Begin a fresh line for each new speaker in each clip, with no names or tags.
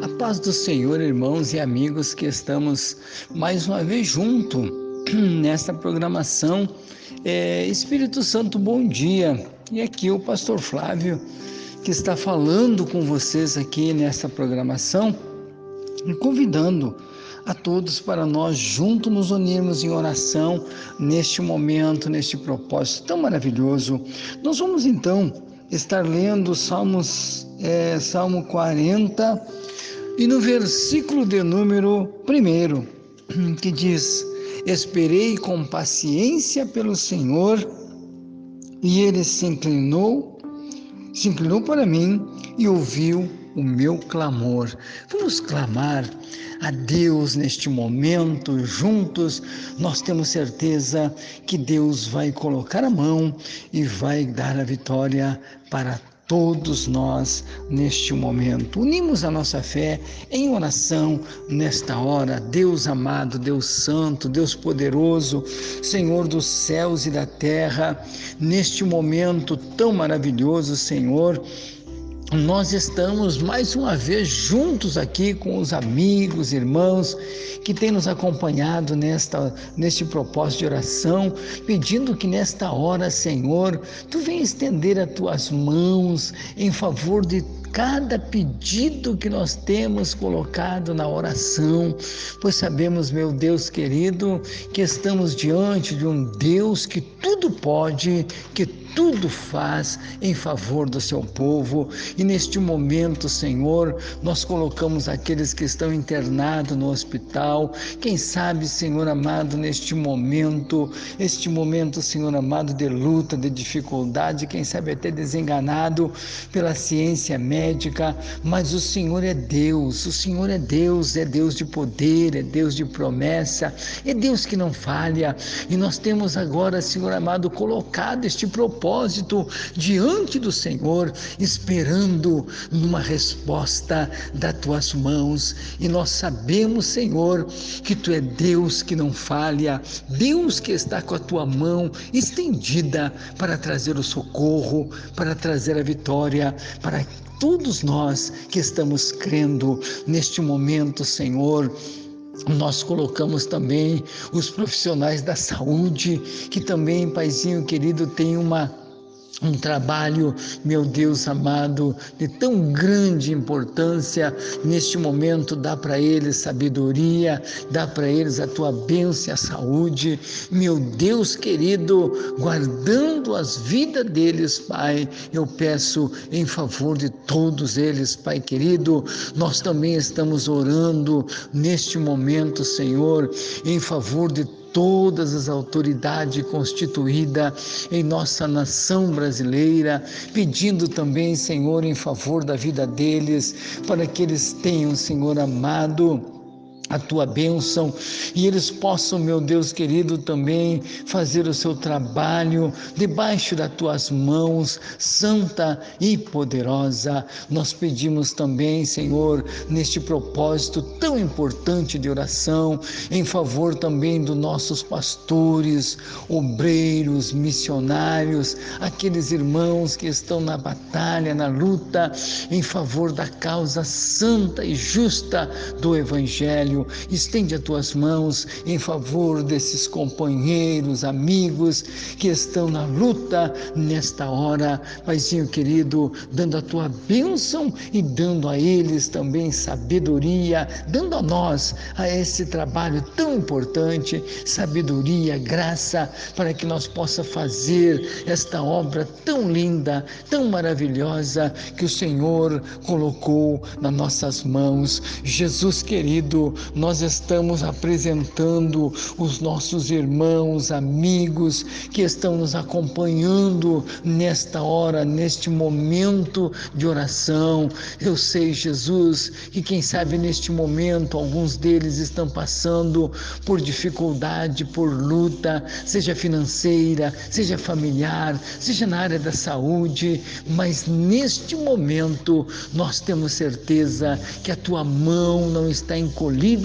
A paz do Senhor, irmãos e amigos que estamos mais uma vez junto nesta programação. É, Espírito Santo, bom dia. E aqui o pastor Flávio que está falando com vocês aqui nesta programação e convidando a todos para nós juntos nos unirmos em oração neste momento, neste propósito tão maravilhoso. Nós vamos então estar lendo Salmos, é, Salmo 40 e no versículo de número 1, que diz: Esperei com paciência pelo Senhor, e ele se inclinou, se inclinou para mim e ouviu o meu clamor. Vamos clamar a Deus neste momento, juntos, nós temos certeza que Deus vai colocar a mão e vai dar a vitória para todos nós neste momento. Unimos a nossa fé em oração nesta hora. Deus amado, Deus santo, Deus poderoso, Senhor dos céus e da terra, neste momento tão maravilhoso, Senhor nós estamos mais uma vez juntos aqui com os amigos, irmãos que têm nos acompanhado nesta, neste propósito de oração, pedindo que nesta hora, Senhor, tu venha estender as tuas mãos em favor de cada pedido que nós temos colocado na oração, pois sabemos, meu Deus querido, que estamos diante de um Deus que tudo pode, que tudo faz em favor do seu povo. E neste momento, Senhor, nós colocamos aqueles que estão internados no hospital. Quem sabe, Senhor amado, neste momento, este momento, Senhor amado, de luta, de dificuldade, quem sabe até desenganado pela ciência médica, mas o Senhor é Deus, o Senhor é Deus, é Deus de poder, é Deus de promessa, é Deus que não falha. E nós temos agora, Senhor amado, colocado este propósito propósito diante do Senhor, esperando numa resposta das tuas mãos. E nós sabemos, Senhor, que tu é Deus que não falha, Deus que está com a tua mão estendida para trazer o socorro, para trazer a vitória, para todos nós que estamos crendo neste momento, Senhor nós colocamos também os profissionais da saúde, que também, Paizinho querido, tem uma um trabalho, meu Deus amado, de tão grande importância. Neste momento, dá para eles sabedoria, dá para eles a tua bênção e a saúde, meu Deus querido, guardando as vidas deles, Pai, eu peço em favor de todos eles, Pai querido, nós também estamos orando neste momento, Senhor, em favor de todas as autoridades constituídas em nossa nação brasileira, pedindo também, Senhor, em favor da vida deles, para que eles tenham, Senhor amado, a tua bênção e eles possam, meu Deus querido, também fazer o seu trabalho debaixo das tuas mãos, santa e poderosa. Nós pedimos também, Senhor, neste propósito tão importante de oração, em favor também dos nossos pastores, obreiros, missionários, aqueles irmãos que estão na batalha, na luta, em favor da causa santa e justa do Evangelho Estende as tuas mãos em favor desses companheiros, amigos que estão na luta nesta hora. Paizinho querido, dando a tua bênção e dando a eles também sabedoria, dando a nós a esse trabalho tão importante, sabedoria, graça, para que nós possa fazer esta obra tão linda, tão maravilhosa que o Senhor colocou nas nossas mãos. Jesus querido, nós estamos apresentando os nossos irmãos, amigos que estão nos acompanhando nesta hora, neste momento de oração. Eu sei, Jesus, que quem sabe neste momento alguns deles estão passando por dificuldade, por luta, seja financeira, seja familiar, seja na área da saúde, mas neste momento nós temos certeza que a tua mão não está encolhida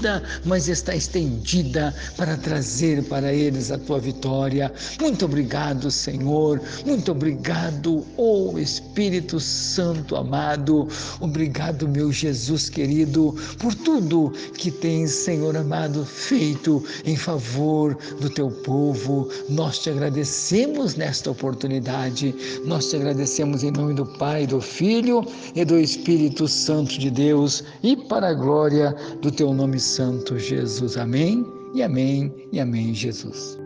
mas está estendida para trazer para eles a tua vitória. Muito obrigado, Senhor. Muito obrigado, oh Espírito Santo amado. Obrigado, meu Jesus querido, por tudo que tens, Senhor amado, feito em favor do teu povo. Nós te agradecemos nesta oportunidade. Nós te agradecemos em nome do Pai, do Filho e do Espírito Santo de Deus e para a glória do teu nome santo, Jesus. Amém. E amém, e amém, Jesus.